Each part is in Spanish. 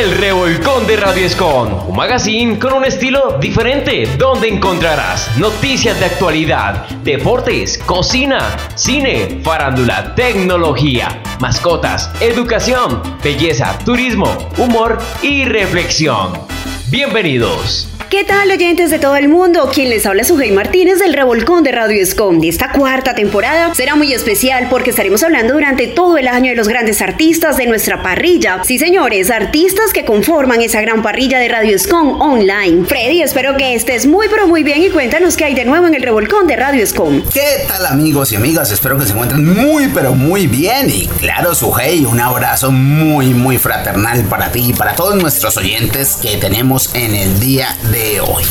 El Revolcón de Radio Escon, un magazine con un estilo diferente, donde encontrarás noticias de actualidad, deportes, cocina, cine, farándula, tecnología, mascotas, educación, belleza, turismo, humor y reflexión. Bienvenidos. ¿Qué tal oyentes de todo el mundo? Quien les habla es Sujei Martínez del Revolcón de Radio Escom. Esta cuarta temporada será muy especial porque estaremos hablando durante todo el año de los grandes artistas de nuestra parrilla. Sí, señores, artistas que conforman esa gran parrilla de Radio Escom online. Freddy, espero que estés muy pero muy bien y cuéntanos qué hay de nuevo en el Revolcón de Radio Escom. ¿Qué tal amigos y amigas? Espero que se encuentren muy pero muy bien. Y claro, Sujei, un abrazo muy muy fraternal para ti y para todos nuestros oyentes que tenemos en el día de hoy.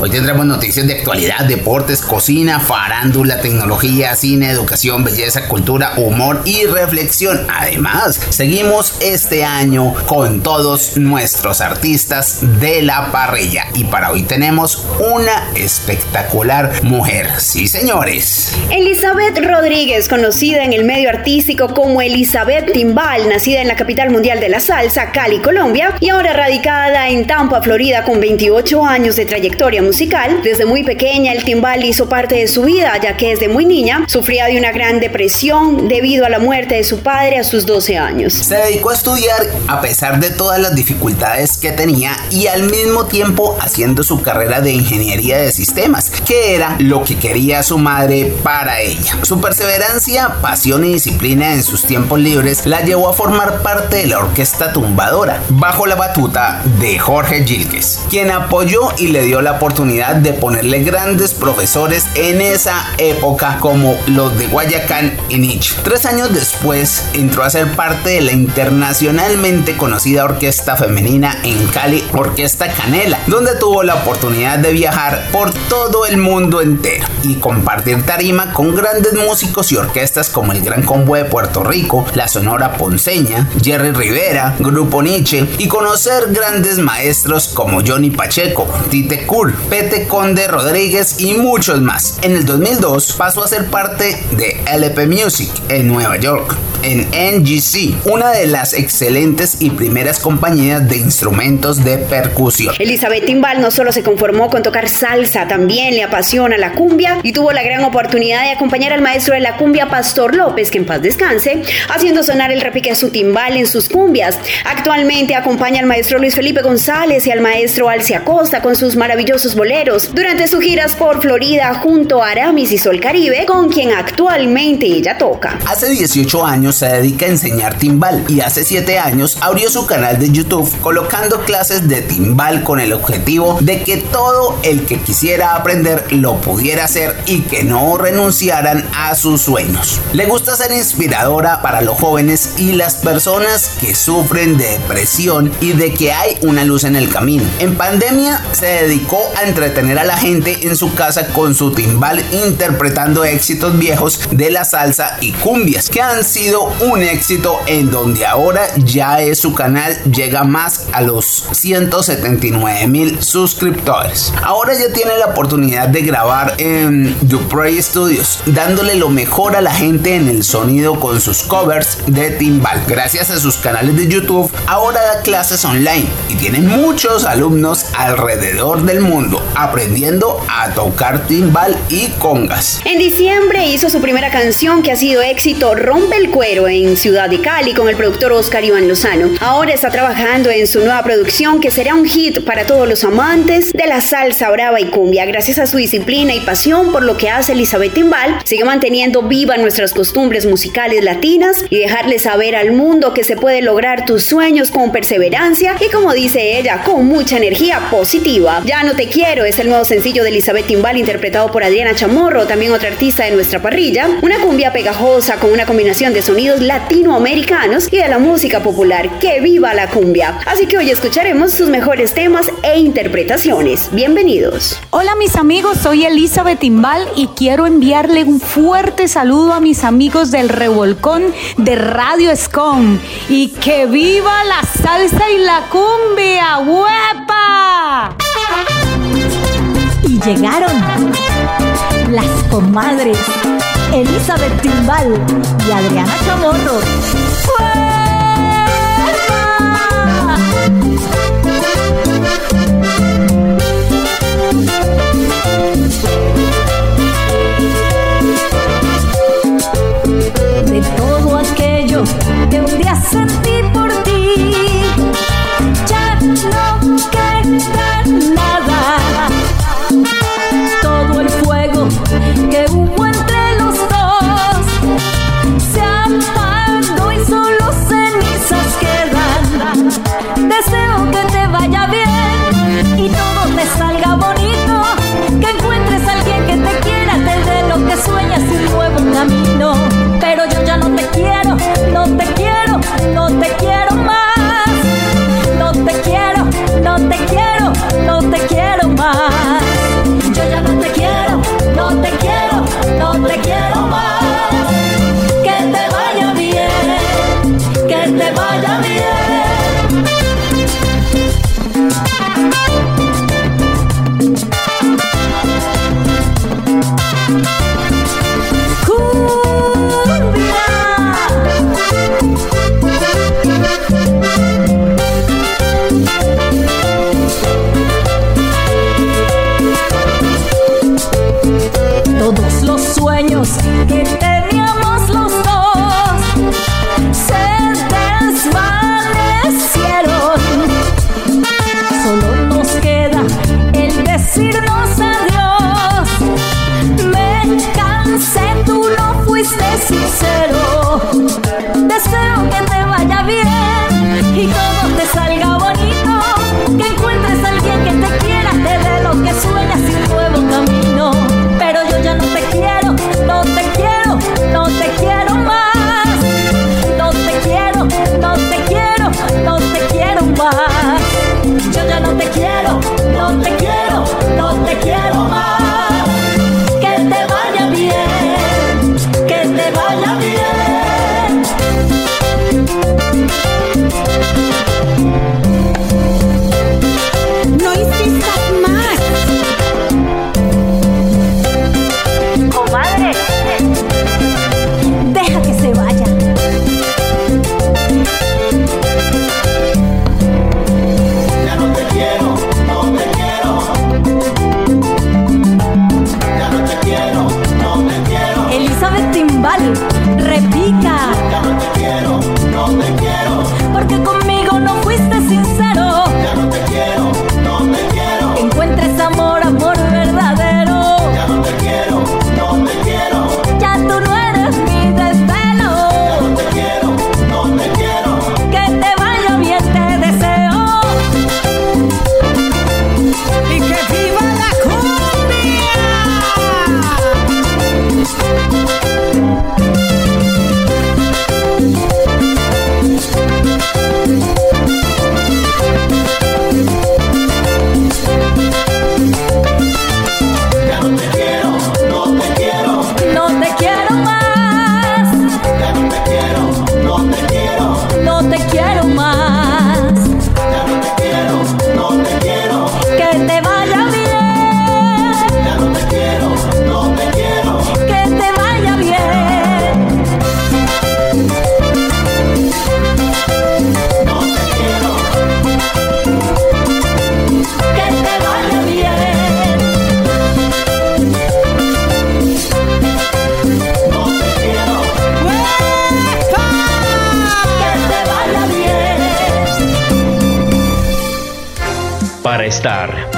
Hoy tendremos noticias de actualidad, deportes, cocina, farándula, tecnología, cine, educación, belleza, cultura, humor y reflexión. Además, seguimos este año con todos nuestros artistas de la parrilla. Y para hoy tenemos una espectacular mujer. Sí, señores. Elizabeth Rodríguez, conocida en el medio artístico como Elizabeth Timbal, nacida en la capital mundial de la salsa, Cali, Colombia, y ahora radicada en Tampa, Florida, con 28 años años de trayectoria musical. Desde muy pequeña el timbal hizo parte de su vida, ya que desde muy niña sufría de una gran depresión debido a la muerte de su padre a sus 12 años. Se dedicó a estudiar a pesar de todas las dificultades que tenía y al mismo tiempo haciendo su carrera de ingeniería de sistemas, que era lo que quería su madre para ella. Su perseverancia, pasión y disciplina en sus tiempos libres la llevó a formar parte de la orquesta tumbadora, bajo la batuta de Jorge Gilques, quien apoyó y le dio la oportunidad de ponerle grandes profesores en esa época como los de Guayacán y Nietzsche. Tres años después entró a ser parte de la internacionalmente conocida orquesta femenina en Cali, Orquesta Canela, donde tuvo la oportunidad de viajar por todo el mundo entero y compartir tarima con grandes músicos y orquestas como el Gran Combo de Puerto Rico, la Sonora Ponceña, Jerry Rivera, Grupo Nietzsche y conocer grandes maestros como Johnny Pacheco, Tite Cool, Pete Conde Rodríguez y muchos más. En el 2002 pasó a ser parte de LP Music en Nueva York, en NGC, una de las excelentes y primeras compañías de instrumentos de percusión. Elizabeth Timbal no solo se conformó con tocar salsa, también le apasiona la cumbia y tuvo la gran oportunidad de acompañar al maestro de la cumbia Pastor López, que en paz descanse, haciendo sonar el repique a su timbal en sus cumbias. Actualmente acompaña al maestro Luis Felipe González y al maestro Alcia Costa con sus maravillosos boleros durante sus giras por Florida junto a Aramis y Sol Caribe, con quien actualmente ella toca. Hace 18 años se dedica a enseñar timbal y hace 7 años abrió su canal de YouTube colocando clases de timbal con el objetivo de que todo el que quisiera aprender lo pudiera hacer y que no renunciaran a sus sueños. Le gusta ser inspiradora para los jóvenes y las personas que sufren de depresión y de que hay una luz en el camino. En pandemia se dedicó a entretener a la gente en su casa con su timbal interpretando éxitos viejos de la salsa y cumbias que han sido un éxito en donde ahora ya es su canal llega más a los 179 mil suscriptores. Ahora ya tiene la oportunidad de grabar en Duprey Studios dándole lo mejor a la gente en el sonido con sus covers de timbal. Gracias a sus canales de YouTube ahora da clases online y tiene muchos alumnos alrededor del mundo aprendiendo a tocar timbal y congas. En diciembre hizo su primera canción que ha sido éxito Rompe el Cuero en Ciudad de Cali con el productor Oscar Iván Lozano. Ahora está trabajando en su nueva producción que será un hit para todos los amantes de la salsa brava y cumbia. Gracias a su disciplina y pasión por lo que hace Elizabeth Timbal, sigue manteniendo viva nuestras costumbres musicales latinas y dejarle saber al mundo que se puede lograr tus sueños con perseverancia y como dice ella, con mucha energía positiva. Ya no te quiero es el nuevo sencillo de Elizabeth Timbal interpretado por Adriana Chamorro, también otra artista de nuestra parrilla. Una cumbia pegajosa con una combinación de sonidos latinoamericanos y de la música popular. ¡Que viva la cumbia! Así que hoy escucharemos sus mejores temas e interpretaciones. Bienvenidos. Hola mis amigos, soy Elizabeth Timbal y quiero enviarle un fuerte saludo a mis amigos del Revolcón de Radio Scom. Y que viva la salsa y la cumbia, ¡huepa! Y llegaron las comadres Elizabeth Timbal y Adriana Chamorro.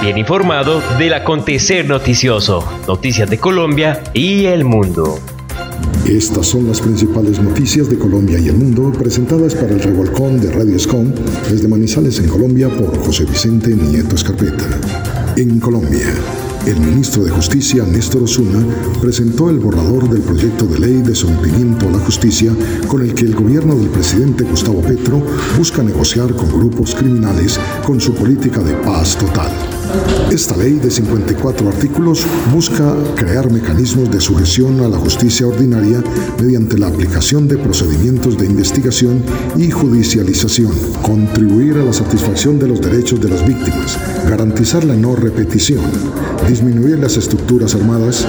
Bien informado del acontecer noticioso, noticias de Colombia y el mundo. Estas son las principales noticias de Colombia y el mundo presentadas para el revolcón de Radio Escom desde Manizales en Colombia por José Vicente Nieto Escarpeta. En Colombia. El ministro de Justicia, Néstor Osuna, presentó el borrador del proyecto de ley de sometimiento a la justicia con el que el gobierno del presidente Gustavo Petro busca negociar con grupos criminales con su política de paz total. Esta ley de 54 artículos busca crear mecanismos de sujeción a la justicia ordinaria mediante la aplicación de procedimientos de investigación y judicialización, contribuir a la satisfacción de los derechos de las víctimas, garantizar la no repetición, disminuir las estructuras armadas,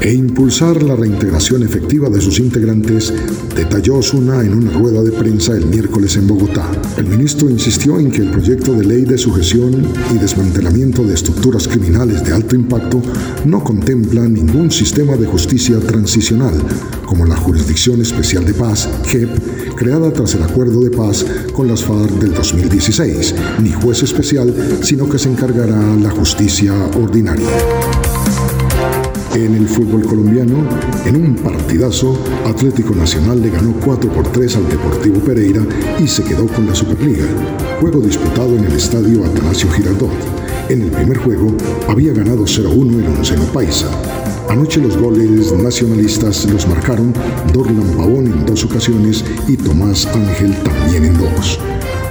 e impulsar la reintegración efectiva de sus integrantes, detalló Osuna en una rueda de prensa el miércoles en Bogotá. El ministro insistió en que el proyecto de ley de sujeción y desmantelamiento de estructuras criminales de alto impacto no contempla ningún sistema de justicia transicional, como la Jurisdicción Especial de Paz, JEP, creada tras el acuerdo de paz con las FARC del 2016, ni juez especial, sino que se encargará la justicia ordinaria. En el fútbol colombiano, en un partidazo, Atlético Nacional le ganó 4 por 3 al Deportivo Pereira y se quedó con la Superliga. Juego disputado en el estadio Atanasio Girardot. En el primer juego había ganado 0-1 el Onceno Paisa. Anoche los goles nacionalistas los marcaron Dorlan Pavón en dos ocasiones y Tomás Ángel también en dos.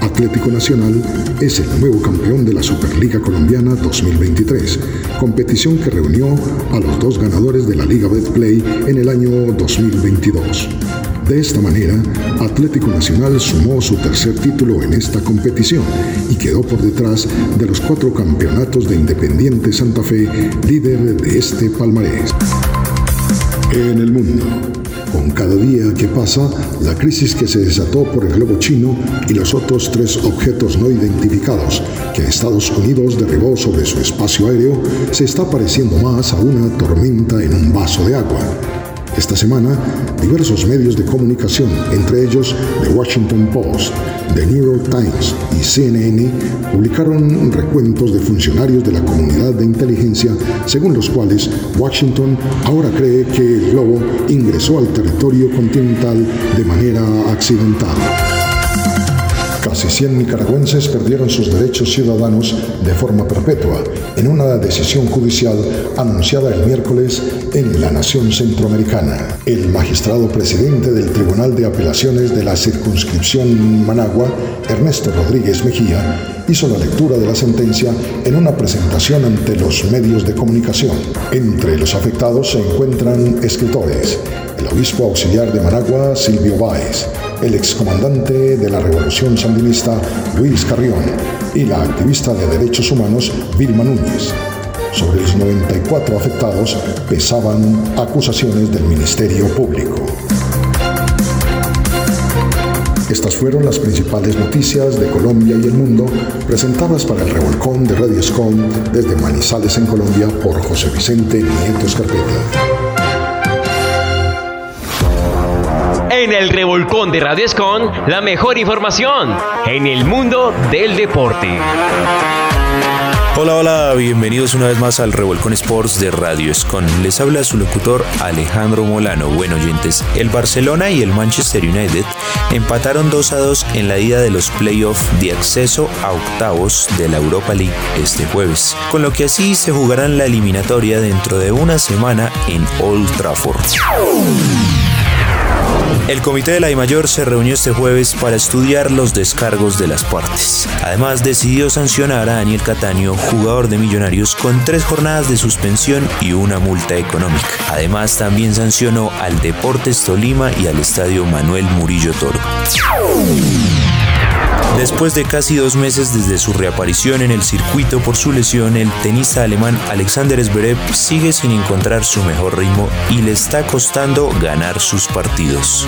Atlético Nacional es el nuevo campeón de la Superliga Colombiana 2023, competición que reunió a los dos ganadores de la Liga Betplay en el año 2022. De esta manera, Atlético Nacional sumó su tercer título en esta competición y quedó por detrás de los cuatro campeonatos de Independiente Santa Fe, líder de este palmarés. En el mundo. Con cada día que pasa, la crisis que se desató por el globo chino y los otros tres objetos no identificados que Estados Unidos derribó sobre su espacio aéreo se está pareciendo más a una tormenta en un vaso de agua. Esta semana, diversos medios de comunicación, entre ellos The Washington Post, The New York Times y CNN, publicaron recuentos de funcionarios de la comunidad de inteligencia según los cuales Washington ahora cree que el globo ingresó al territorio continental de manera accidental. Casi 100 nicaragüenses perdieron sus derechos ciudadanos de forma perpetua en una decisión judicial anunciada el miércoles en la nación centroamericana. El magistrado presidente del Tribunal de Apelaciones de la circunscripción Managua, Ernesto Rodríguez Mejía, hizo la lectura de la sentencia en una presentación ante los medios de comunicación. Entre los afectados se encuentran escritores, el obispo auxiliar de Managua, Silvio Báez, el excomandante de la Revolución Sandinista, Luis Carrión, y la activista de derechos humanos, Vilma Núñez. Sobre los 94 afectados pesaban acusaciones del Ministerio Público. Estas fueron las principales noticias de Colombia y el mundo presentadas para el revolcón de Radio Escom desde Manizales en Colombia por José Vicente Nieto Escarpeta. En el revolcón de Radio Escon, la mejor información en el mundo del deporte. Hola, hola, bienvenidos una vez más al Revolcón Sports de Radio Escon. Les habla su locutor Alejandro Molano. Bueno, oyentes, el Barcelona y el Manchester United empataron 2 a 2 en la ida de los playoffs de acceso a octavos de la Europa League este jueves, con lo que así se jugarán la eliminatoria dentro de una semana en Old Trafford. El comité de la mayor se reunió este jueves para estudiar los descargos de las partes. Además, decidió sancionar a Daniel Cataño, jugador de Millonarios, con tres jornadas de suspensión y una multa económica. Además, también sancionó al Deportes Tolima y al Estadio Manuel Murillo Toro. Después de casi dos meses desde su reaparición en el circuito por su lesión, el tenista alemán Alexander Zverev sigue sin encontrar su mejor ritmo y le está costando ganar sus partidos.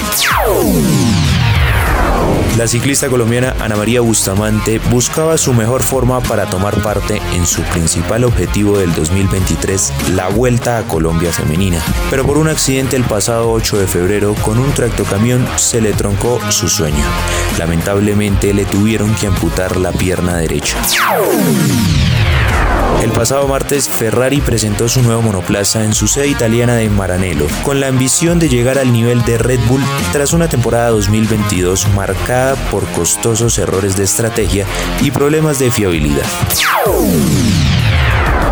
La ciclista colombiana Ana María Bustamante buscaba su mejor forma para tomar parte en su principal objetivo del 2023, la Vuelta a Colombia Femenina. Pero por un accidente el pasado 8 de febrero con un tractocamión se le troncó su sueño. Lamentablemente le tuvieron que amputar la pierna derecha. El pasado martes, Ferrari presentó su nuevo monoplaza en su sede italiana de Maranello, con la ambición de llegar al nivel de Red Bull tras una temporada 2022 marcada por costosos errores de estrategia y problemas de fiabilidad.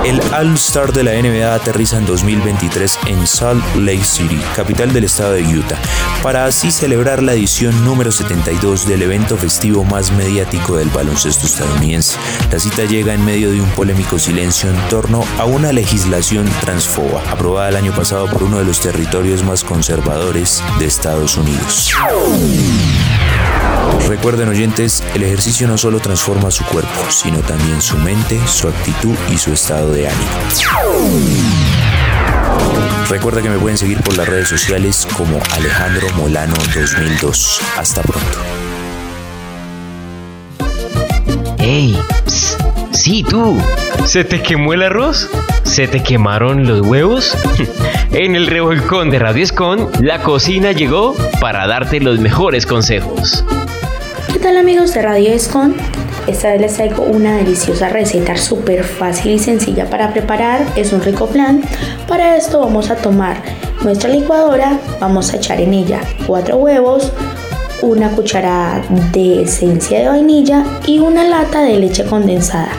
El All-Star de la NBA aterriza en 2023 en Salt Lake City, capital del estado de Utah, para así celebrar la edición número 72 del evento festivo más mediático del baloncesto estadounidense. La cita llega en medio de un polémico silencio en torno a una legislación transfoba, aprobada el año pasado por uno de los territorios más conservadores de Estados Unidos. Recuerden oyentes, el ejercicio no solo transforma su cuerpo, sino también su mente, su actitud y su estado de ánimo. Recuerda que me pueden seguir por las redes sociales como Alejandro Molano 2002. Hasta pronto. ¡Ey! Sí, tú. ¿Se te quemó el arroz? ¿Se te quemaron los huevos? en el revolcón de Radio Escon, la cocina llegó para darte los mejores consejos. ¿Qué tal amigos de Radio Escon? Esta vez les traigo una deliciosa receta súper fácil y sencilla para preparar. Es un rico plan. Para esto vamos a tomar nuestra licuadora, vamos a echar en ella cuatro huevos, una cucharada de esencia de vainilla y una lata de leche condensada.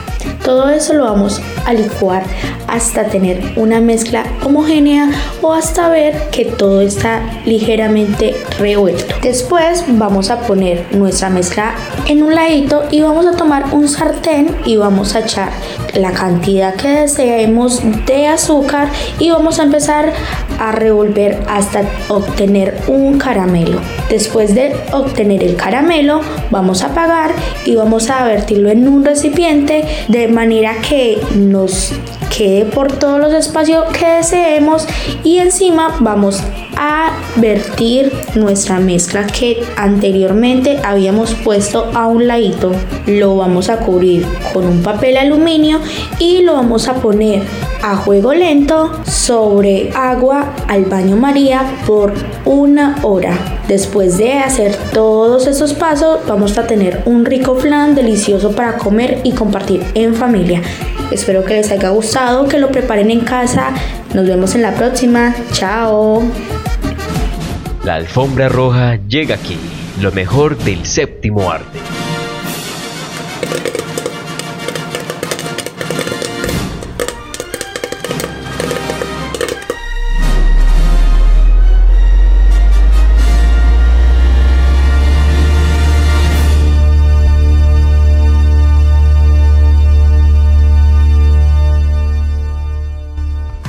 Todo eso lo vamos a licuar hasta tener una mezcla homogénea o hasta ver que todo está ligeramente revuelto. Después vamos a poner nuestra mezcla en un ladito y vamos a tomar un sartén y vamos a echar la cantidad que deseemos de azúcar y vamos a empezar a revolver hasta obtener un caramelo. Después de obtener el caramelo vamos a apagar y vamos a vertirlo en un recipiente de manera que nos quede por todos los espacios que deseemos y encima vamos a vertir nuestra mezcla que anteriormente habíamos puesto a un ladito lo vamos a cubrir con un papel aluminio y lo vamos a poner a juego lento sobre agua al baño María por una hora. Después de hacer todos esos pasos, vamos a tener un rico flan delicioso para comer y compartir en familia. Espero que les haya gustado, que lo preparen en casa. Nos vemos en la próxima. Chao. La alfombra roja llega aquí, lo mejor del séptimo arte.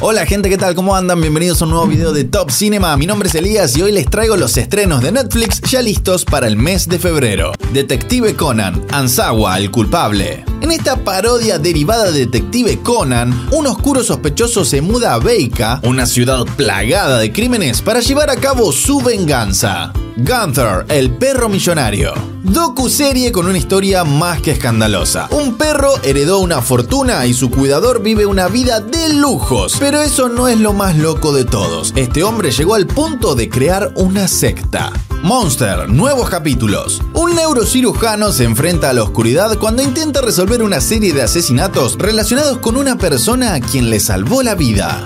Hola gente, ¿qué tal? ¿Cómo andan? Bienvenidos a un nuevo video de Top Cinema. Mi nombre es Elías y hoy les traigo los estrenos de Netflix ya listos para el mes de febrero. Detective Conan, Ansawa, el culpable. En esta parodia derivada de Detective Conan, un oscuro sospechoso se muda a Beika, una ciudad plagada de crímenes, para llevar a cabo su venganza. Gunther, el perro millonario. Docu-serie con una historia más que escandalosa. Un perro heredó una fortuna y su cuidador vive una vida de lujos. Pero eso no es lo más loco de todos. Este hombre llegó al punto de crear una secta. Monster, nuevos capítulos. Un neurocirujano se enfrenta a la oscuridad cuando intenta resolver una serie de asesinatos relacionados con una persona a quien le salvó la vida.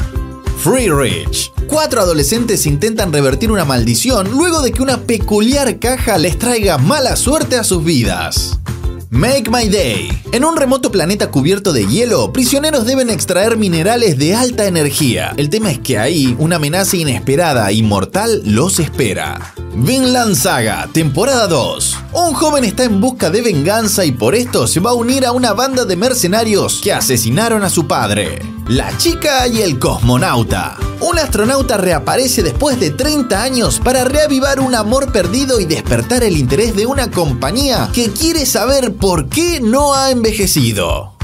Free Rich. Cuatro adolescentes intentan revertir una maldición luego de que una peculiar caja les traiga mala suerte a sus vidas. Make My Day. En un remoto planeta cubierto de hielo, prisioneros deben extraer minerales de alta energía. El tema es que ahí una amenaza inesperada y mortal los espera. Vinland Saga, temporada 2. Un joven está en busca de venganza y por esto se va a unir a una banda de mercenarios que asesinaron a su padre. La chica y el cosmonauta. Un astronauta reaparece después de 30 años para reavivar un amor perdido y despertar el interés de una compañía que quiere saber por qué no ha envejecido.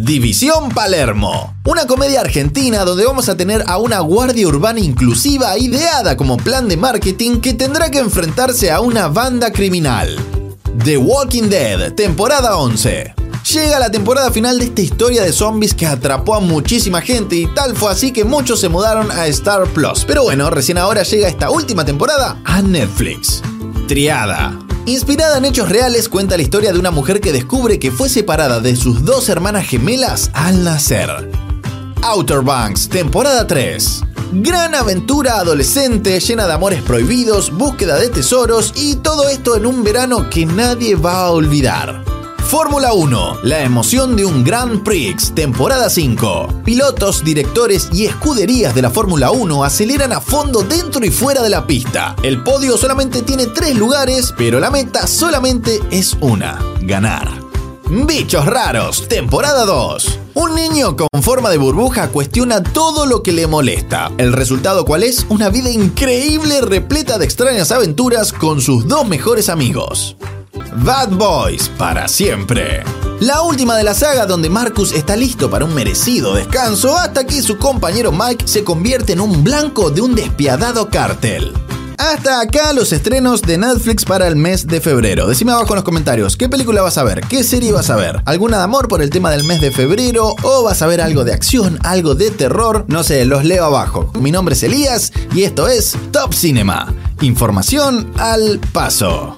División Palermo, una comedia argentina donde vamos a tener a una guardia urbana inclusiva ideada como plan de marketing que tendrá que enfrentarse a una banda criminal. The Walking Dead, temporada 11. Llega la temporada final de esta historia de zombies que atrapó a muchísima gente y tal fue así que muchos se mudaron a Star Plus. Pero bueno, recién ahora llega esta última temporada a Netflix. Triada. Inspirada en hechos reales, cuenta la historia de una mujer que descubre que fue separada de sus dos hermanas gemelas al nacer. Outer Banks, temporada 3. Gran aventura adolescente llena de amores prohibidos, búsqueda de tesoros y todo esto en un verano que nadie va a olvidar. Fórmula 1, la emoción de un Grand Prix, temporada 5. Pilotos, directores y escuderías de la Fórmula 1 aceleran a fondo dentro y fuera de la pista. El podio solamente tiene tres lugares, pero la meta solamente es una, ganar. Bichos raros, temporada 2. Un niño con forma de burbuja cuestiona todo lo que le molesta. ¿El resultado cuál es? Una vida increíble repleta de extrañas aventuras con sus dos mejores amigos. Bad Boys para siempre. La última de la saga donde Marcus está listo para un merecido descanso hasta que su compañero Mike se convierte en un blanco de un despiadado cártel. Hasta acá los estrenos de Netflix para el mes de febrero. Decime abajo en los comentarios, ¿qué película vas a ver? ¿Qué serie vas a ver? ¿Alguna de amor por el tema del mes de febrero? ¿O vas a ver algo de acción, algo de terror? No sé, los leo abajo. Mi nombre es Elías y esto es Top Cinema. Información al paso.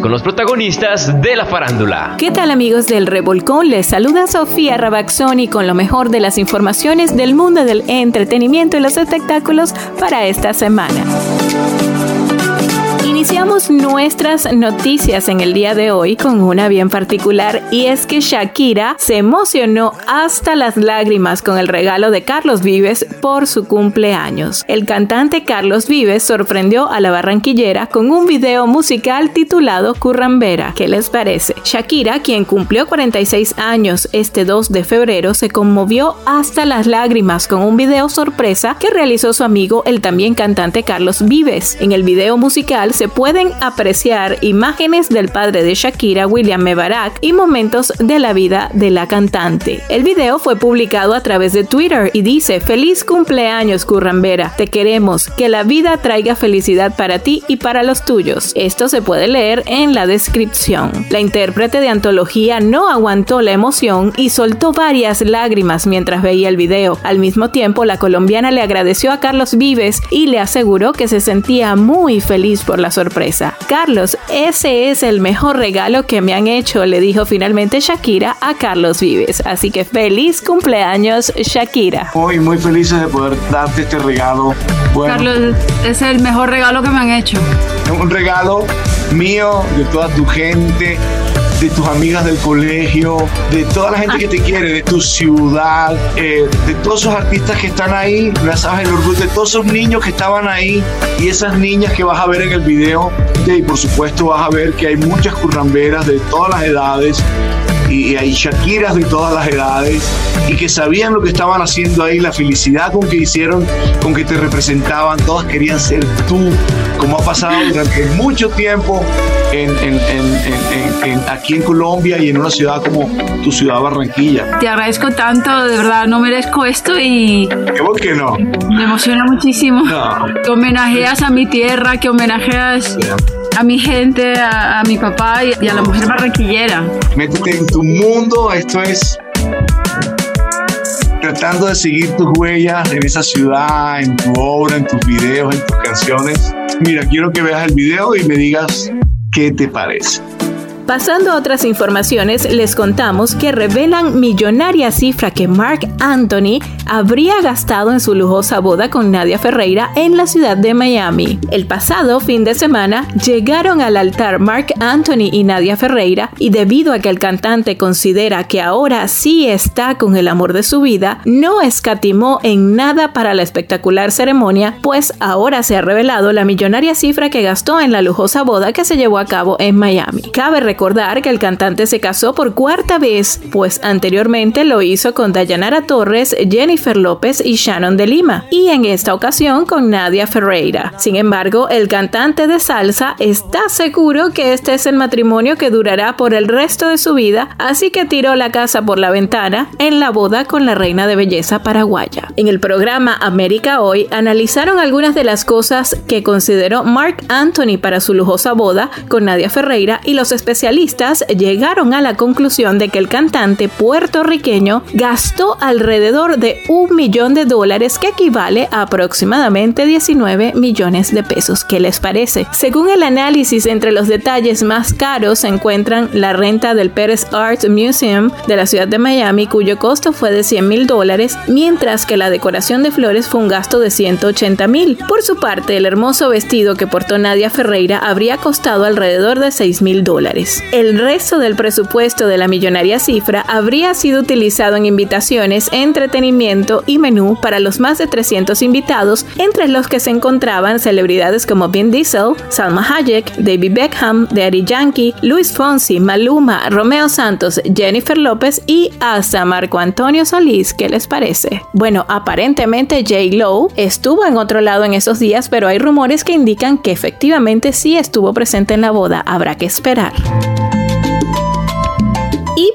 Con los protagonistas de la farándula. ¿Qué tal amigos del Revolcón? Les saluda Sofía Rabaxoni con lo mejor de las informaciones del mundo del entretenimiento y los espectáculos para esta semana. Nuestras noticias en el día de hoy con una bien particular y es que Shakira se emocionó hasta las lágrimas con el regalo de Carlos Vives por su cumpleaños. El cantante Carlos Vives sorprendió a la barranquillera con un video musical titulado Currambera. ¿Qué les parece? Shakira, quien cumplió 46 años este 2 de febrero, se conmovió hasta las lágrimas con un video sorpresa que realizó su amigo el también cantante Carlos Vives. En el video musical se pueden apreciar imágenes del padre de Shakira, William Mebarak, y momentos de la vida de la cantante. El video fue publicado a través de Twitter y dice, feliz cumpleaños Currambera, te queremos, que la vida traiga felicidad para ti y para los tuyos. Esto se puede leer en la descripción. La intérprete de antología no aguantó la emoción y soltó varias lágrimas mientras veía el video. Al mismo tiempo, la colombiana le agradeció a Carlos Vives y le aseguró que se sentía muy feliz por la sorpresa. Carlos, ese es el mejor regalo que me han hecho, le dijo finalmente Shakira a Carlos Vives. Así que feliz cumpleaños Shakira. Hoy muy felices de poder darte este regalo. Bueno, Carlos, es el mejor regalo que me han hecho. un regalo mío, de toda tu gente, de tus amigas del colegio, de toda la gente que te quiere, de tu ciudad, eh, de todos esos artistas que están ahí, ya sabes, el orgullo de todos esos niños que estaban ahí y esas niñas que vas a ver en el video. Y por supuesto vas a ver que hay muchas curramberas de todas las edades y hay Shakiras de todas las edades y que sabían lo que estaban haciendo ahí, la felicidad con que hicieron, con que te representaban, todas querían ser tú, como ha pasado durante mucho tiempo en, en- en- aquí en Colombia y en una ciudad como tu ciudad Barranquilla. Te agradezco tanto, de verdad, no merezco esto y ¿Cómo que no? me emociona muchísimo. No. Que homenajeas a mi tierra, que homenajeas a mi gente, a, a mi papá y, y a la mujer barranquillera. Métete en tu mundo, esto es tratando de seguir tus huellas en esa ciudad, en tu obra, en tus videos, en tus canciones. Mira, quiero que veas el video y me digas qué te parece. Pasando a otras informaciones, les contamos que revelan millonaria cifra que Mark Anthony habría gastado en su lujosa boda con Nadia Ferreira en la ciudad de Miami. El pasado fin de semana llegaron al altar Mark Anthony y Nadia Ferreira y debido a que el cantante considera que ahora sí está con el amor de su vida, no escatimó en nada para la espectacular ceremonia, pues ahora se ha revelado la millonaria cifra que gastó en la lujosa boda que se llevó a cabo en Miami. Cabe recordar que el cantante se casó por cuarta vez, pues anteriormente lo hizo con Dayanara Torres, Jennifer López y Shannon de Lima, y en esta ocasión con Nadia Ferreira. Sin embargo, el cantante de salsa está seguro que este es el matrimonio que durará por el resto de su vida, así que tiró la casa por la ventana en la boda con la reina de belleza paraguaya. En el programa América Hoy analizaron algunas de las cosas que consideró Mark Anthony para su lujosa boda con Nadia Ferreira y los especialistas llegaron a la conclusión de que el cantante puertorriqueño gastó alrededor de un millón de dólares que equivale a aproximadamente 19 millones de pesos. ¿Qué les parece? Según el análisis, entre los detalles más caros se encuentran la renta del Pérez Art Museum de la ciudad de Miami, cuyo costo fue de 100 mil dólares, mientras que la decoración de flores fue un gasto de 180 mil. Por su parte, el hermoso vestido que portó Nadia Ferreira habría costado alrededor de 6 mil dólares. El resto del presupuesto de la millonaria cifra habría sido utilizado en invitaciones, entretenimiento y menú para los más de 300 invitados, entre los que se encontraban celebridades como Vin Diesel, Salma Hayek, David Beckham, Daddy Yankee, Luis Fonsi, Maluma, Romeo Santos, Jennifer López y hasta Marco Antonio Solís. ¿Qué les parece? Bueno, aparentemente J. Lowe estuvo en otro lado en esos días, pero hay rumores que indican que efectivamente sí estuvo presente en la boda. Habrá que esperar.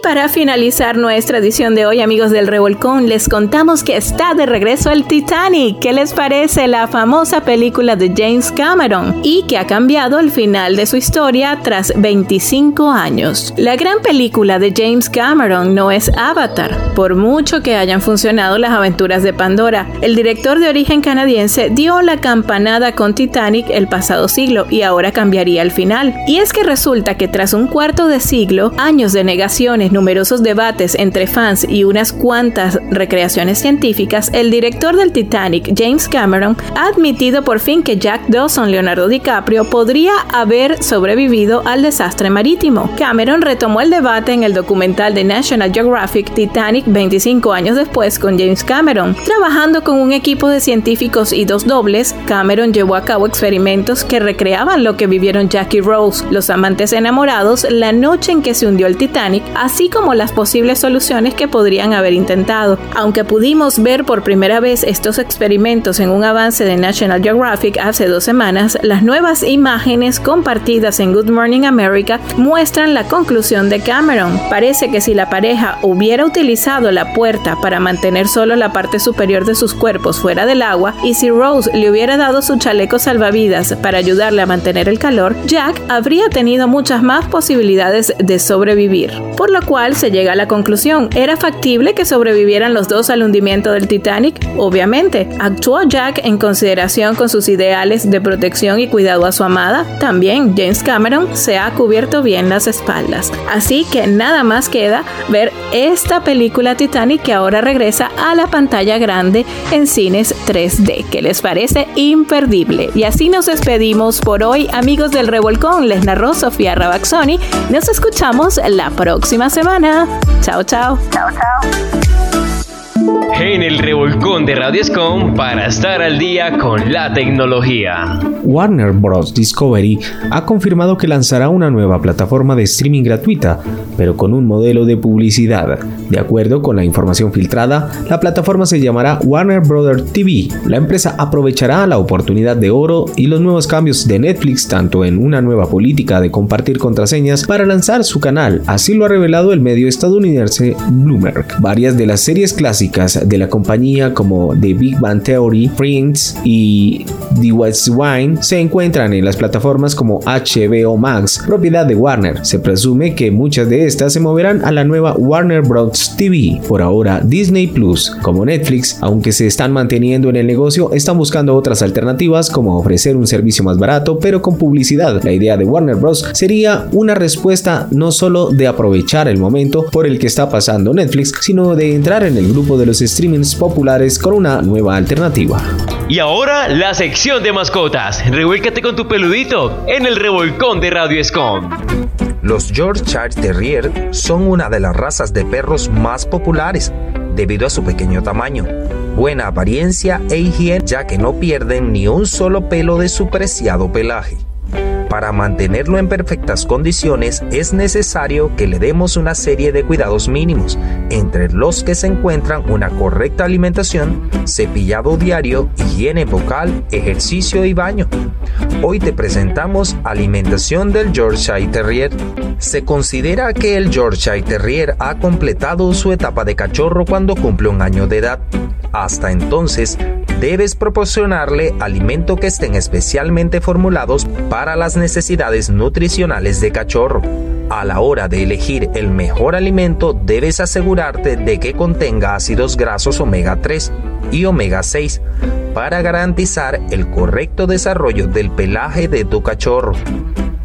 Para finalizar nuestra edición de hoy, amigos del Revolcón, les contamos que está de regreso el Titanic. ¿Qué les parece la famosa película de James Cameron? Y que ha cambiado el final de su historia tras 25 años. La gran película de James Cameron no es Avatar, por mucho que hayan funcionado las aventuras de Pandora. El director de origen canadiense dio la campanada con Titanic el pasado siglo y ahora cambiaría el final. Y es que resulta que tras un cuarto de siglo, años de negación, numerosos debates entre fans y unas cuantas recreaciones científicas, el director del Titanic, James Cameron, ha admitido por fin que Jack Dawson, Leonardo DiCaprio, podría haber sobrevivido al desastre marítimo. Cameron retomó el debate en el documental de National Geographic Titanic 25 años después con James Cameron. Trabajando con un equipo de científicos y dos dobles, Cameron llevó a cabo experimentos que recreaban lo que vivieron Jack y Rose, los amantes enamorados, la noche en que se hundió el Titanic, así como las posibles soluciones que podrían haber intentado. Aunque pudimos ver por primera vez estos experimentos en un avance de National Geographic hace dos semanas, las nuevas imágenes compartidas en Good Morning America muestran la conclusión de Cameron. Parece que si la pareja hubiera utilizado la puerta para mantener solo la parte superior de sus cuerpos fuera del agua y si Rose le hubiera dado su chaleco salvavidas para ayudarle a mantener el calor, Jack habría tenido muchas más posibilidades de sobrevivir. Por lo cual se llega a la conclusión, ¿era factible que sobrevivieran los dos al hundimiento del Titanic? Obviamente. ¿Actuó Jack en consideración con sus ideales de protección y cuidado a su amada? También James Cameron se ha cubierto bien las espaldas. Así que nada más queda ver esta película Titanic que ahora regresa a la pantalla grande en cines 3D, que les parece imperdible. Y así nos despedimos por hoy, amigos del Revolcón. Les narró Sofía Rabaxoni. Nos escuchamos la próxima semana. Chao, chao. Chao, chao en el revolcón de Radioscom para estar al día con la tecnología. Warner Bros. Discovery ha confirmado que lanzará una nueva plataforma de streaming gratuita, pero con un modelo de publicidad. De acuerdo con la información filtrada, la plataforma se llamará Warner Bros. TV. La empresa aprovechará la oportunidad de oro y los nuevos cambios de Netflix tanto en una nueva política de compartir contraseñas para lanzar su canal, así lo ha revelado el medio estadounidense Bloomberg. Varias de las series clásicas de la compañía como The Big Bang Theory, Prince y The West Wine se encuentran en las plataformas como HBO Max, propiedad de Warner. Se presume que muchas de estas se moverán a la nueva Warner Bros. TV. Por ahora, Disney Plus, como Netflix, aunque se están manteniendo en el negocio, están buscando otras alternativas como ofrecer un servicio más barato pero con publicidad. La idea de Warner Bros. sería una respuesta no solo de aprovechar el momento por el que está pasando Netflix, sino de entrar en el grupo de los streamings populares con una nueva alternativa. Y ahora la sección de mascotas. Revuélcate con tu peludito en el revolcón de Radio Escom. Los Yorkshire Terrier son una de las razas de perros más populares debido a su pequeño tamaño, buena apariencia e higiene, ya que no pierden ni un solo pelo de su preciado pelaje. Para mantenerlo en perfectas condiciones es necesario que le demos una serie de cuidados mínimos, entre los que se encuentran una correcta alimentación, cepillado diario, higiene vocal, ejercicio y baño. Hoy te presentamos alimentación del Yorkshire Terrier. Se considera que el Yorkshire Terrier ha completado su etapa de cachorro cuando cumple un año de edad. Hasta entonces, debes proporcionarle alimento que estén especialmente formulados para las necesidades nutricionales de cachorro. A la hora de elegir el mejor alimento debes asegurarte de que contenga ácidos grasos omega 3 y omega 6 para garantizar el correcto desarrollo del pelaje de tu cachorro.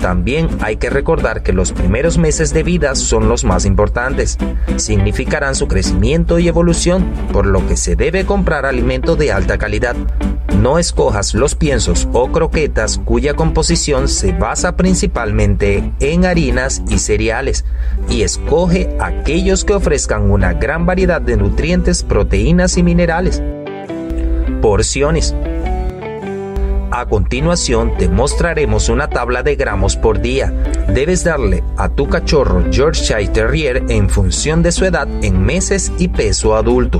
También hay que recordar que los primeros meses de vida son los más importantes. Significarán su crecimiento y evolución, por lo que se debe comprar alimento de alta calidad. No escojas los piensos o croquetas cuya composición se basa principalmente en harinas y cereales y escoge aquellos que ofrezcan una gran variedad de nutrientes, proteínas y minerales. Porciones. A continuación te mostraremos una tabla de gramos por día. Debes darle a tu cachorro Yorkshire Terrier en función de su edad en meses y peso adulto.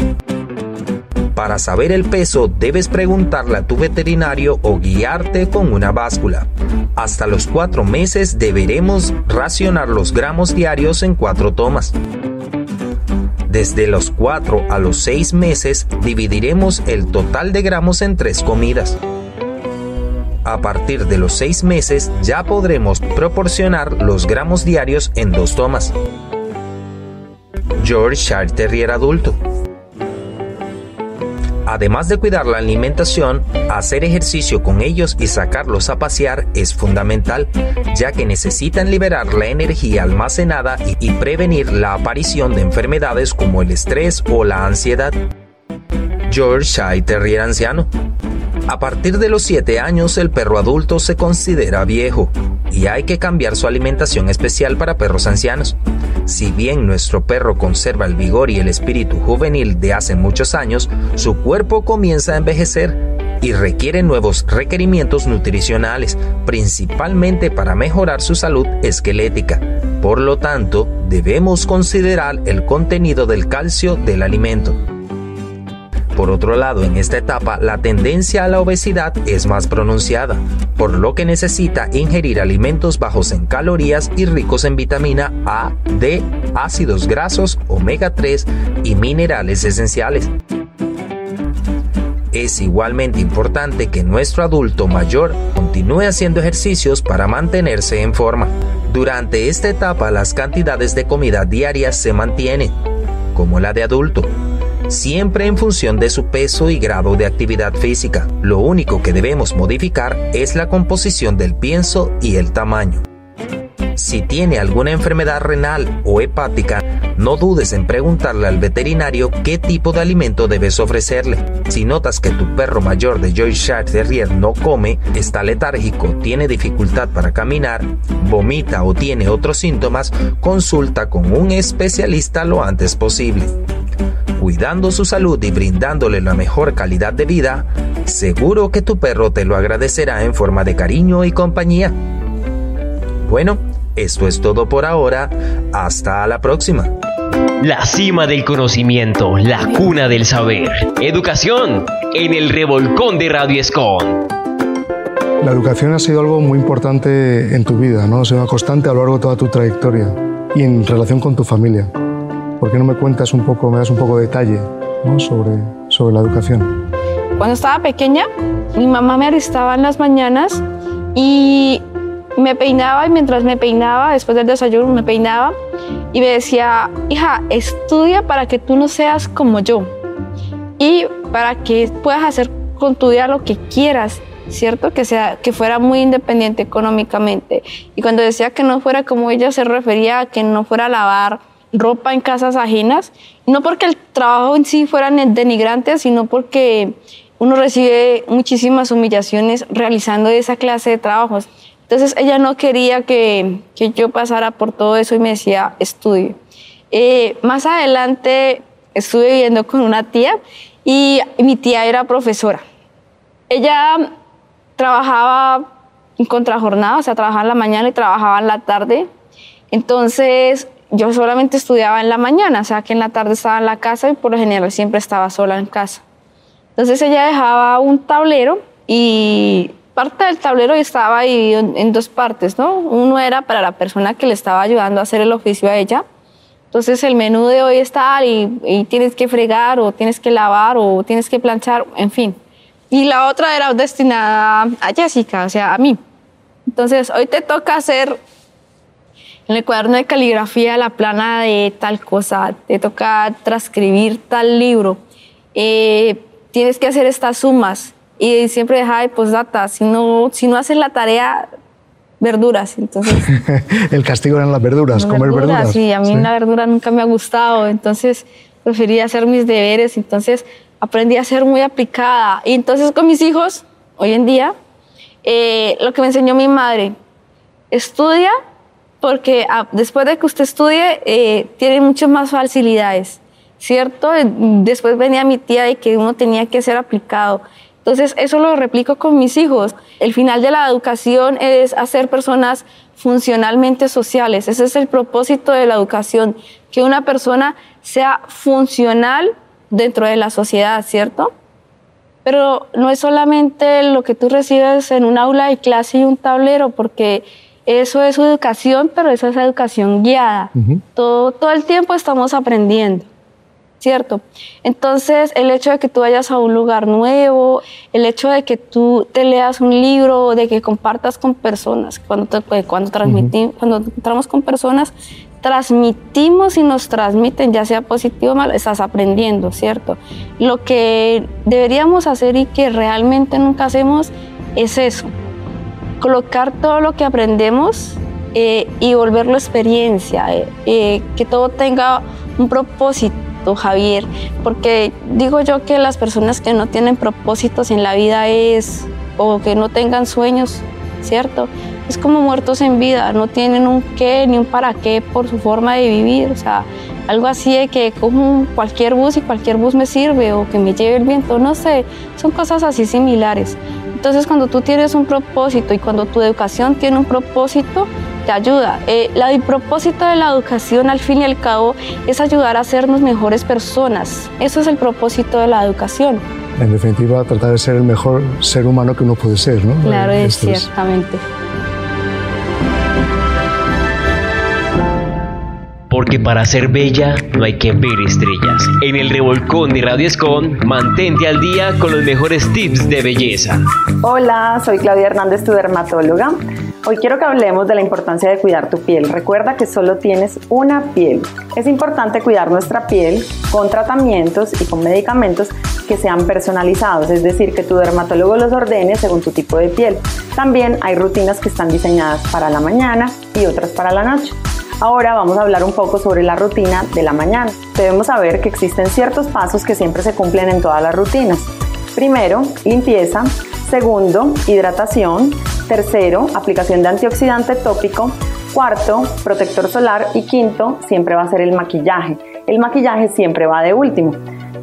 Para saber el peso debes preguntarle a tu veterinario o guiarte con una báscula. Hasta los cuatro meses deberemos racionar los gramos diarios en cuatro tomas. Desde los 4 a los 6 meses dividiremos el total de gramos en tres comidas. A partir de los 6 meses ya podremos proporcionar los gramos diarios en dos tomas. Yorkshire Terrier adulto. Además de cuidar la alimentación, hacer ejercicio con ellos y sacarlos a pasear es fundamental, ya que necesitan liberar la energía almacenada y, prevenir la aparición de enfermedades como el estrés o la ansiedad. Yorkshire Terrier anciano. A partir de los 7 años el perro adulto se considera viejo y hay que cambiar su alimentación especial para perros ancianos. Si bien nuestro perro conserva el vigor y el espíritu juvenil de hace muchos años, su cuerpo comienza a envejecer y requiere nuevos requerimientos nutricionales, principalmente para mejorar su salud esquelética. Por lo tanto, debemos considerar el contenido del calcio del alimento. Por otro lado, en esta etapa la tendencia a la obesidad es más pronunciada, por lo que necesita ingerir alimentos bajos en calorías y ricos en vitamina A, D, ácidos grasos, omega 3 y minerales esenciales. Es igualmente importante que nuestro adulto mayor continúe haciendo ejercicios para mantenerse en forma. Durante esta etapa las cantidades de comida diarias se mantienen, como la de adulto, siempre en función de su peso y grado de actividad física. Lo único que debemos modificar es la composición del pienso y el tamaño. Si tiene alguna enfermedad renal o hepática, no dudes en preguntarle al veterinario qué tipo de alimento debes ofrecerle. Si notas que tu perro mayor de Yorkshire Terrier no come, está letárgico, tiene dificultad para caminar, vomita o tiene otros síntomas, consulta con un especialista lo antes posible cuidando su salud y brindándole la mejor calidad de vida, seguro que tu perro te lo agradecerá en forma de cariño y compañía. Bueno, esto es todo por ahora. Hasta la próxima. La cima del conocimiento, la cuna del saber. Educación en el revolcón de Radio Escon. La educación ha sido algo muy importante en tu vida, ¿no? Ha sido una constante a lo largo de toda tu trayectoria y en relación con tu familia. ¿Por qué no me cuentas un poco, me das un poco de detalle sobre, sobre la educación? Cuando estaba pequeña, mi mamá me arrestaba en las mañanas y me peinaba y mientras me peinaba, después del desayuno me peinaba y me decía, hija, estudia para que tú no seas como yo y para que puedas hacer con tu día lo que quieras, ¿cierto? Que, sea, que fuera muy independiente económicamente. Y cuando decía que no fuera como ella, se refería a que no fuera a lavar ropa en casas ajenas, no porque el trabajo en sí fuera denigrante, sino porque uno recibe muchísimas humillaciones realizando esa clase de trabajos. Entonces ella no quería que, que yo pasara por todo eso y me decía, estudio. Eh, más adelante estuve viviendo con una tía y mi tía era profesora. Ella trabajaba en contrajornada, o sea, trabajaba en la mañana y trabajaba en la tarde. Entonces yo solamente estudiaba en la mañana, o sea que en la tarde estaba en la casa y por lo general siempre estaba sola en casa. Entonces ella dejaba un tablero y parte del tablero estaba dividido en, dos partes, ¿no? Uno era para la persona que le estaba ayudando a hacer el oficio a ella. Entonces el menú de hoy está y, y tienes que fregar o tienes que lavar o tienes que planchar, en fin. Y la otra era destinada a Jessica, o sea, a mí. Entonces hoy te toca hacer en el cuaderno de caligrafía la plana de tal cosa, te toca transcribir tal libro, eh, tienes que hacer estas sumas y siempre deja de postdata, si no, si no haces la tarea, verduras, entonces... el castigo eran las verduras, comer verduras. Sí, a mí la verdura nunca me ha gustado, entonces prefería hacer mis deberes, entonces aprendí a ser muy aplicada. Y entonces con mis hijos, hoy en día, eh, lo que me enseñó mi madre, estudia porque ah, después de que usted estudie, eh, tiene muchas más facilidades, ¿cierto? Después venía mi tía de que uno tenía que ser aplicado. Entonces, eso lo replico con mis hijos. El final de la educación es hacer personas funcionalmente sociales. Ese es el propósito de la educación, que una persona sea funcional dentro de la sociedad, ¿cierto? Pero no es solamente lo que tú recibes en un aula de clase y un tablero, porque eso es educación, pero eso es educación guiada. todo, todo el tiempo estamos aprendiendo. ¿cierto? Entonces, el hecho de que tú vayas a un lugar nuevo, el hecho de que tú te leas un libro, de que compartas con personas, cuando, pues, cuando, transmitimos, cuando entramos con personas, transmitimos y nos transmiten, ya sea positivo o malo, estás aprendiendo, ¿cierto? Lo que deberíamos hacer y que realmente nunca hacemos es eso, colocar todo lo que aprendemos eh, y volverlo experiencia, eh, eh, que todo tenga un propósito Javier, porque digo yo que las personas que no tienen propósitos en la vida es, o que no tengan sueños, ¿cierto? Es como muertos en vida, no tienen un qué ni un para qué por su forma de vivir, o sea, algo así de que cojo cualquier bus y cualquier bus me sirve o que me lleve el viento, no sé, son cosas así similares. Entonces cuando tú tienes un propósito y cuando tu educación tiene un propósito, te ayuda. Eh, la, el propósito de la educación, al fin y al cabo, es ayudar a hacernos mejores personas. Eso es el propósito de la educación. En definitiva, tratar de ser el mejor ser humano que uno puede ser, ¿no? Claro, es ciertamente. Porque para ser bella no hay que ver estrellas. En el revolcón de Radio Escon, mantente al día con los mejores tips de belleza. Hola, soy Claudia Hernández, tu dermatóloga. Hoy quiero que hablemos de la importancia de cuidar tu piel. Recuerda que solo tienes una piel. Es importante cuidar nuestra piel con tratamientos y con medicamentos que sean personalizados, es decir, que tu dermatólogo los ordene según tu tipo de piel. También hay rutinas que están diseñadas para la mañana y otras para la noche. Ahora vamos a hablar un poco sobre la rutina de la mañana. Debemos saber que existen ciertos pasos que siempre se cumplen en todas las rutinas. Primero, limpieza. Segundo, hidratación. Tercero, aplicación de antioxidante tópico. Cuarto, protector solar. Y quinto, siempre va a ser el maquillaje. El maquillaje siempre va de último.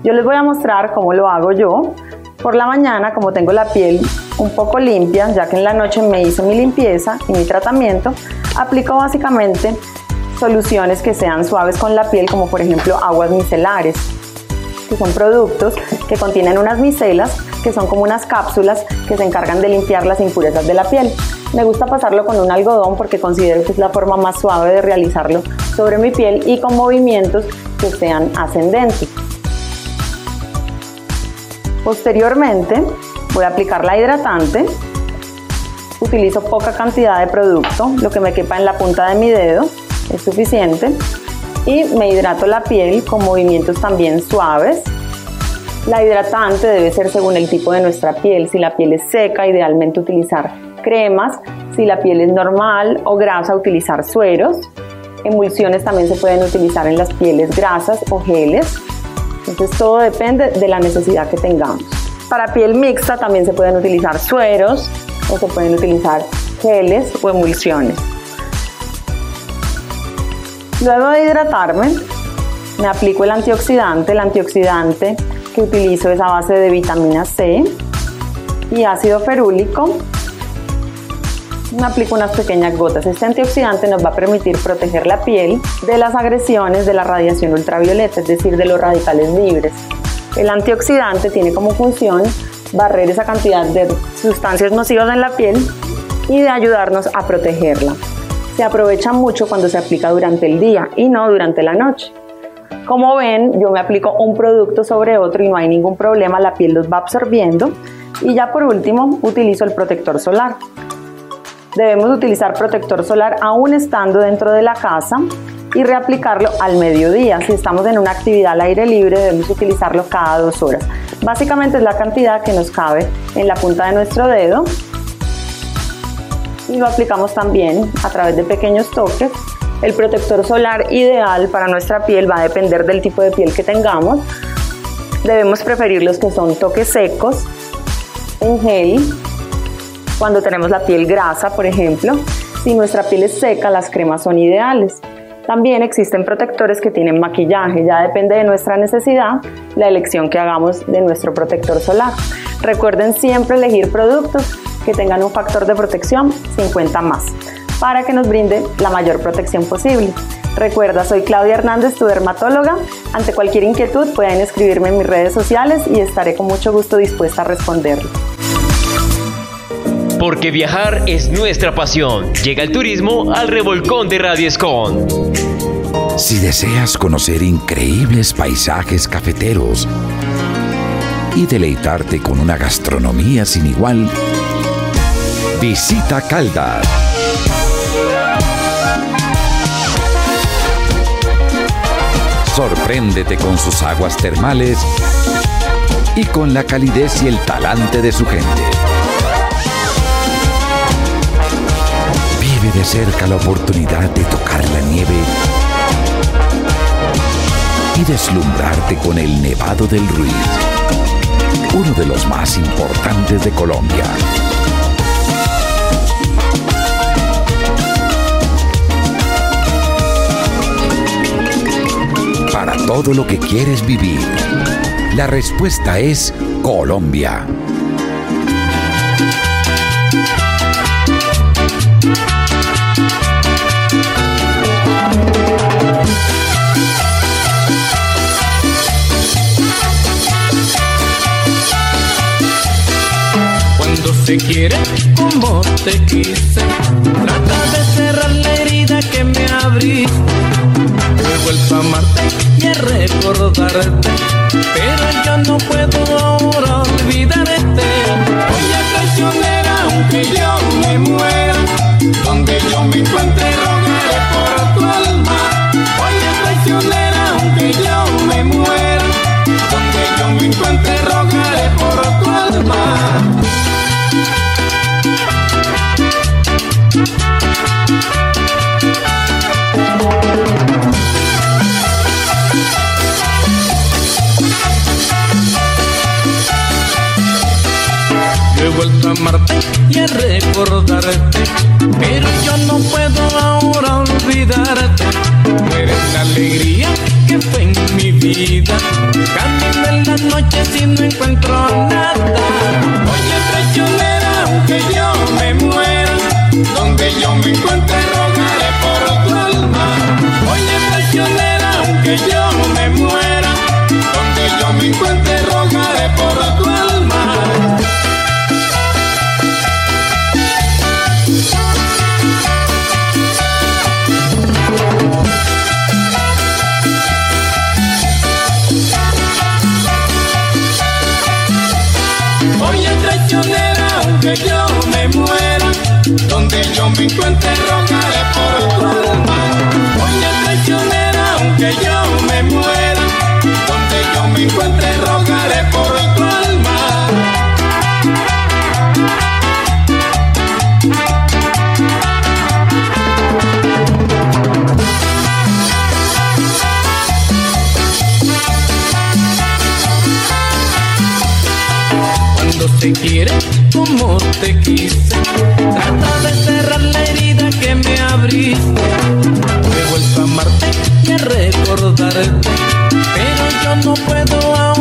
Yo les voy a mostrar cómo lo hago yo. Por la mañana, como tengo la piel un poco limpia, ya que en la noche me hice mi limpieza y mi tratamiento, aplico básicamente soluciones que sean suaves con la piel, como por ejemplo aguas micelares, que son productos que contienen unas micelas que son como unas cápsulas que se encargan de limpiar las impurezas de la piel. Me gusta pasarlo con un algodón porque considero que es la forma más suave de realizarlo sobre mi piel y con movimientos que sean ascendentes. Posteriormente voy a aplicar la hidratante. Utilizo poca cantidad de producto, lo que me quepa en la punta de mi dedo es suficiente. Y me hidrato la piel con movimientos también suaves la hidratante debe ser según el tipo de nuestra piel. Si la piel es seca, idealmente utilizar cremas. Si la piel es normal o grasa, utilizar sueros. Emulsiones también se pueden utilizar en las pieles grasas o geles. Entonces todo depende de la necesidad que tengamos. Para piel mixta también se pueden utilizar sueros o se pueden utilizar geles o emulsiones. Luego de hidratarme, me aplico el antioxidante. El antioxidante que utilizo es a base de vitamina C y ácido ferúlico. Me aplico unas pequeñas gotas. Este antioxidante nos va a permitir proteger la piel de las agresiones de la radiación ultravioleta, es decir, de los radicales libres. El antioxidante tiene como función barrer esa cantidad de sustancias nocivas en la piel y de ayudarnos a protegerla. Se aprovecha mucho cuando se aplica durante el día y no durante la noche. Como ven, yo me aplico un producto sobre otro y no hay ningún problema, la piel los va absorbiendo. Y ya por último, utilizo el protector solar. Debemos utilizar protector solar aún estando dentro de la casa y reaplicarlo al mediodía. Si estamos en una actividad al aire libre, debemos utilizarlo cada dos horas. Básicamente es la cantidad que nos cabe en la punta de nuestro dedo y lo aplicamos también a través de pequeños toques. El protector solar ideal para nuestra piel va a depender del tipo de piel que tengamos. Debemos preferir los que son toques secos, en gel, cuando tenemos la piel grasa, por ejemplo. Si nuestra piel es seca, las cremas son ideales. También existen protectores que tienen maquillaje, ya depende de nuestra necesidad la elección que hagamos de nuestro protector solar. Recuerden siempre elegir productos que tengan un factor de protección 50 más para que nos brinde la mayor protección posible. Recuerda, soy Claudia Hernández, tu dermatóloga. Ante cualquier inquietud pueden escribirme en mis redes sociales y estaré con mucho gusto dispuesta a responderles. Porque viajar es nuestra pasión. Llega el turismo al revolcón de Radio Escon. Si deseas conocer increíbles paisajes cafeteros y deleitarte con una gastronomía sin igual, visita Caldas. Sorpréndete con sus aguas termales y con la calidez y el talante de su gente. Vive de cerca la oportunidad de tocar la nieve y deslumbrarte con el Nevado del Ruiz, uno de los más importantes de Colombia. Todo lo que quieres vivir, la respuesta es Colombia. Cuando se quiere como te quise, trata de cerrar la herida que me abriste. Vuelto a amarte y a recordarte, pero yo no puedo ahora olvidarte. Oye, traicionera, aunque yo me muera, donde yo me encuentre amarte y a recordarte, pero yo no puedo ahora olvidarte. Tú eres la alegría que fue en mi vida, camino en las noches y no encuentro nada. Oye, traicionera, aunque yo me muera, donde yo me encuentre rogaré por tu alma. Oye, traicionera, aunque yo me muera, donde yo me encuentre como te quise, trata de cerrar la herida que me abriste. He vuelto a amarte y a recordarte, pero yo no puedo ahora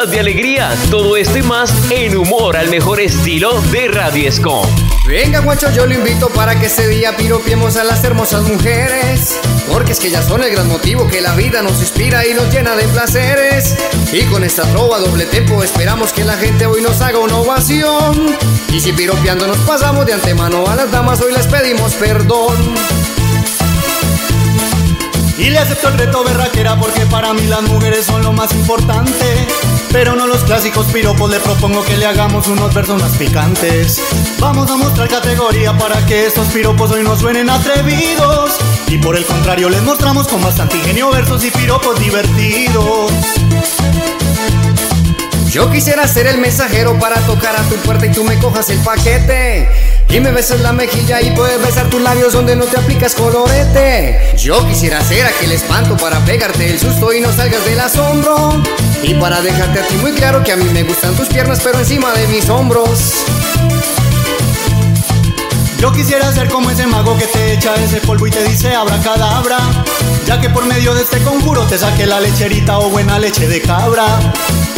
toneladas de alegría. Todo esto y más en Humor al mejor estilo de Radio Escom. Venga, guacho, yo lo invito para que ese día piropiemos a las hermosas mujeres. Porque es que ellas son el gran motivo que la vida nos inspira y nos llena de placeres. Y con esta trova doble tempo esperamos que la gente hoy nos haga una ovación. Y si piropeando nos pasamos de antemano a las damas, hoy les pedimos perdón. Y le acepto el reto berraquera porque para mí las mujeres son lo más importante. Pero no los clásicos piropos, le propongo que le hagamos unos versos más picantes. Vamos a mostrar categoría para que estos piropos hoy no suenen atrevidos. Y por el contrario, les mostramos con bastante ingenio versos y piropos divertidos. Yo quisiera ser el mensajero para tocar a tu puerta y tú me cojas el paquete. Y me beses la mejilla y puedes besar tus labios donde no te aplicas colorete. Yo quisiera ser aquel espanto para pegarte el susto y no salgas del asombro. Y para dejarte a ti muy claro que a mí me gustan tus piernas pero encima de mis hombros. Yo quisiera ser como ese mago que te echa ese polvo y te dice abracadabra. Ya que por medio de este conjuro te saque la lecherita o buena leche de cabra.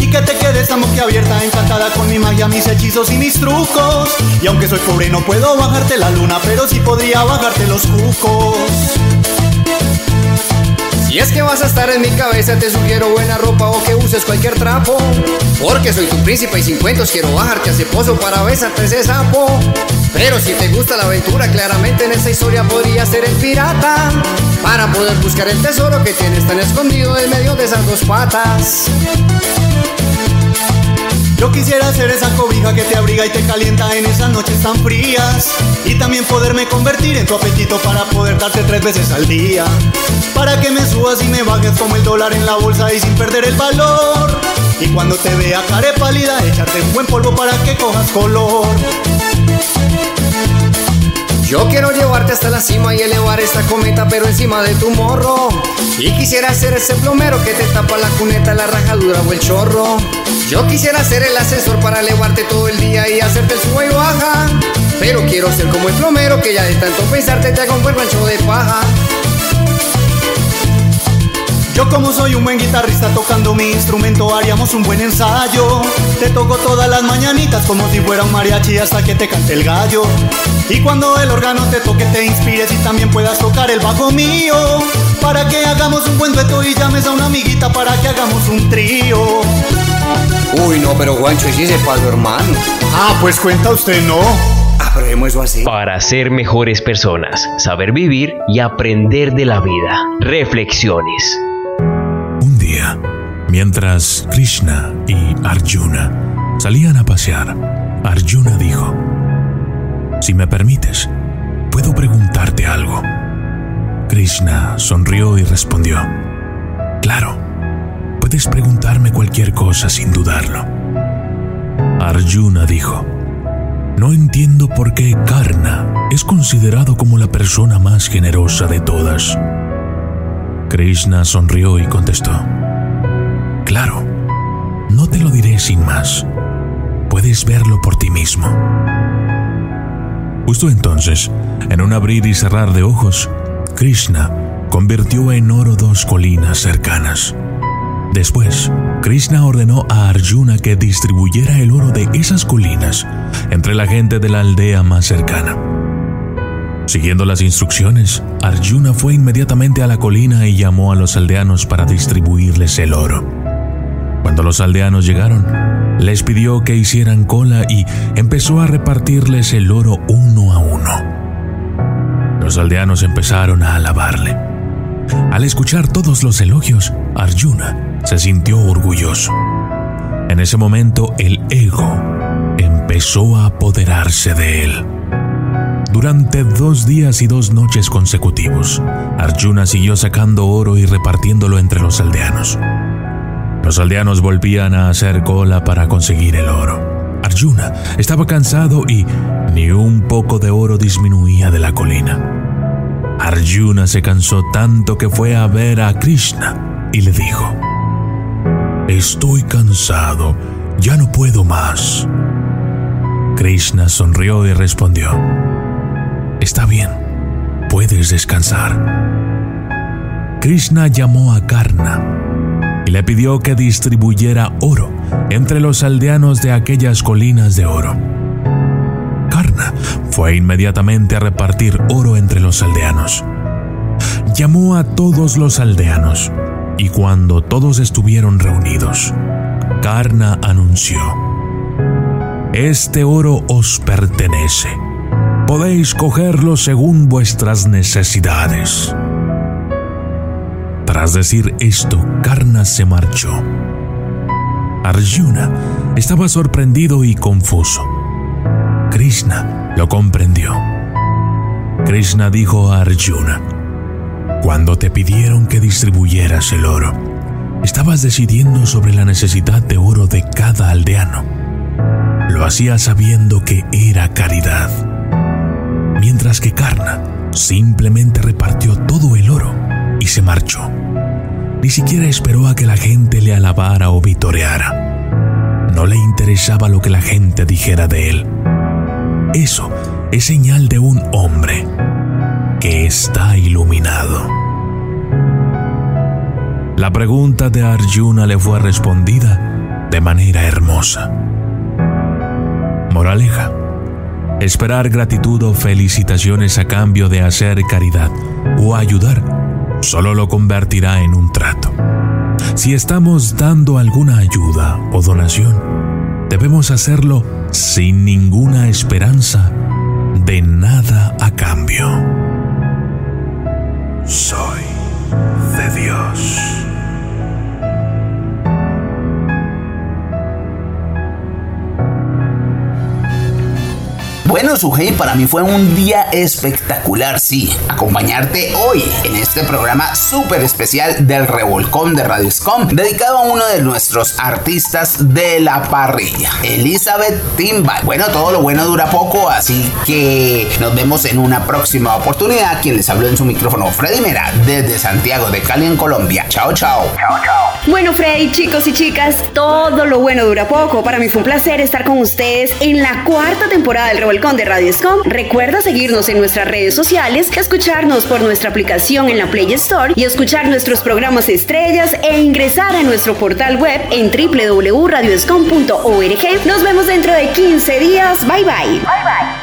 Y que te quedes tan abierta, encantada con mi magia, mis hechizos y mis trucos. Y aunque soy pobre no puedo bajarte la luna, pero sí podría bajarte los cucos. Si es que vas a estar en mi cabeza, te sugiero buena ropa o que uses cualquier trapo. Porque soy tu príncipe y sin cuentos quiero bajarte a ese pozo para besarte ese sapo. Pero si te gusta la aventura, claramente en esta historia podría ser el pirata. Para poder buscar el tesoro que tienes tan escondido en medio de esas dos patas. Yo quisiera ser esa cobija que te abriga y te calienta en esas noches tan frías. Y también poderme convertir en tu apetito para poder darte tres veces al día. Para que me subas y me bajes como el dólar en la bolsa y sin perder el valor. Y cuando te vea care pálida, echarte un buen polvo para que cojas color. Yo quiero llevarte hasta la cima y elevar esta cometa, pero encima de tu morro. Y quisiera ser ese plomero que te tapa la cuneta, la rajadura o el chorro. Yo quisiera ser el asesor para elevarte todo el día y hacerte el sube y baja. Pero quiero ser como el plomero que ya de tanto pensarte te haga un buen rancho de paja. Yo como soy un buen guitarrista tocando mi instrumento haríamos un buen ensayo. Te toco todas las mañanitas como si fuera un mariachi hasta que te cante el gallo. Y cuando el órgano te toque te inspires y también puedas tocar el bajo mío. Para que hagamos un buen dueto y llames a una amiguita para que hagamos un trío. Uy, no, pero Juancho, ¿y si se pasó, hermano? Ah, pues cuenta usted, ¿no? Aprobemos eso así. Para ser mejores personas, saber vivir y aprender de la vida. Reflexiones. Mientras Krishna y Arjuna salían a pasear, Arjuna dijo, Si me permites, ¿puedo preguntarte algo? Krishna sonrió y respondió, Claro, puedes preguntarme cualquier cosa sin dudarlo. Arjuna dijo, No entiendo por qué Karna es considerado como la persona más generosa de todas. Krishna sonrió y contestó, Claro, no te lo diré sin más. Puedes verlo por ti mismo. Justo entonces, en un abrir y cerrar de ojos, Krishna convirtió en oro dos colinas cercanas. Después, Krishna ordenó a Arjuna que distribuyera el oro de esas colinas entre la gente de la aldea más cercana. Siguiendo las instrucciones, Arjuna fue inmediatamente a la colina y llamó a los aldeanos para distribuirles el oro. Cuando los aldeanos llegaron, les pidió que hicieran cola y empezó a repartirles el oro uno a uno. Los aldeanos empezaron a alabarle. Al escuchar todos los elogios, Arjuna se sintió orgulloso. En ese momento el ego empezó a apoderarse de él. Durante dos días y dos noches consecutivos, Arjuna siguió sacando oro y repartiéndolo entre los aldeanos. Los aldeanos volvían a hacer cola para conseguir el oro. Arjuna estaba cansado y ni un poco de oro disminuía de la colina. Arjuna se cansó tanto que fue a ver a Krishna y le dijo, Estoy cansado, ya no puedo más. Krishna sonrió y respondió, Está bien, puedes descansar. Krishna llamó a Karna y le pidió que distribuyera oro entre los aldeanos de aquellas colinas de oro. Karna fue inmediatamente a repartir oro entre los aldeanos. Llamó a todos los aldeanos y cuando todos estuvieron reunidos, Karna anunció, Este oro os pertenece. Podéis cogerlo según vuestras necesidades. Tras decir esto, Karna se marchó. Arjuna estaba sorprendido y confuso. Krishna lo comprendió. Krishna dijo a Arjuna, cuando te pidieron que distribuyeras el oro, estabas decidiendo sobre la necesidad de oro de cada aldeano. Lo hacías sabiendo que era caridad. Mientras que Karna simplemente repartió todo el oro y se marchó. Ni siquiera esperó a que la gente le alabara o vitoreara. No le interesaba lo que la gente dijera de él. Eso es señal de un hombre que está iluminado. La pregunta de Arjuna le fue respondida de manera hermosa. Moraleja. Esperar gratitud o felicitaciones a cambio de hacer caridad o ayudar solo lo convertirá en un trato. Si estamos dando alguna ayuda o donación, debemos hacerlo sin ninguna esperanza de nada a cambio. Soy de Dios. Bueno, Sujei, para mí fue un día espectacular, sí, acompañarte hoy en este programa súper especial del Revolcón de Radio Scom, dedicado a uno de nuestros artistas de la parrilla, Elizabeth Timbal. Bueno, todo lo bueno dura poco, así que nos vemos en una próxima oportunidad. Quien les habló en su micrófono, Freddy Mera, desde Santiago de Cali, en Colombia. Chao, chao. Chao, chao. Bueno, Freddy, chicos y chicas, todo lo bueno dura poco. Para mí fue un placer estar con ustedes en la cuarta temporada del Revolcón de Radio Scom. Recuerda seguirnos en nuestras redes sociales, escucharnos por nuestra aplicación en la Play Store y escuchar nuestros programas estrellas e ingresar a nuestro portal web en www.radioscom.org. Nos vemos dentro de 15 días. Bye bye. Bye bye.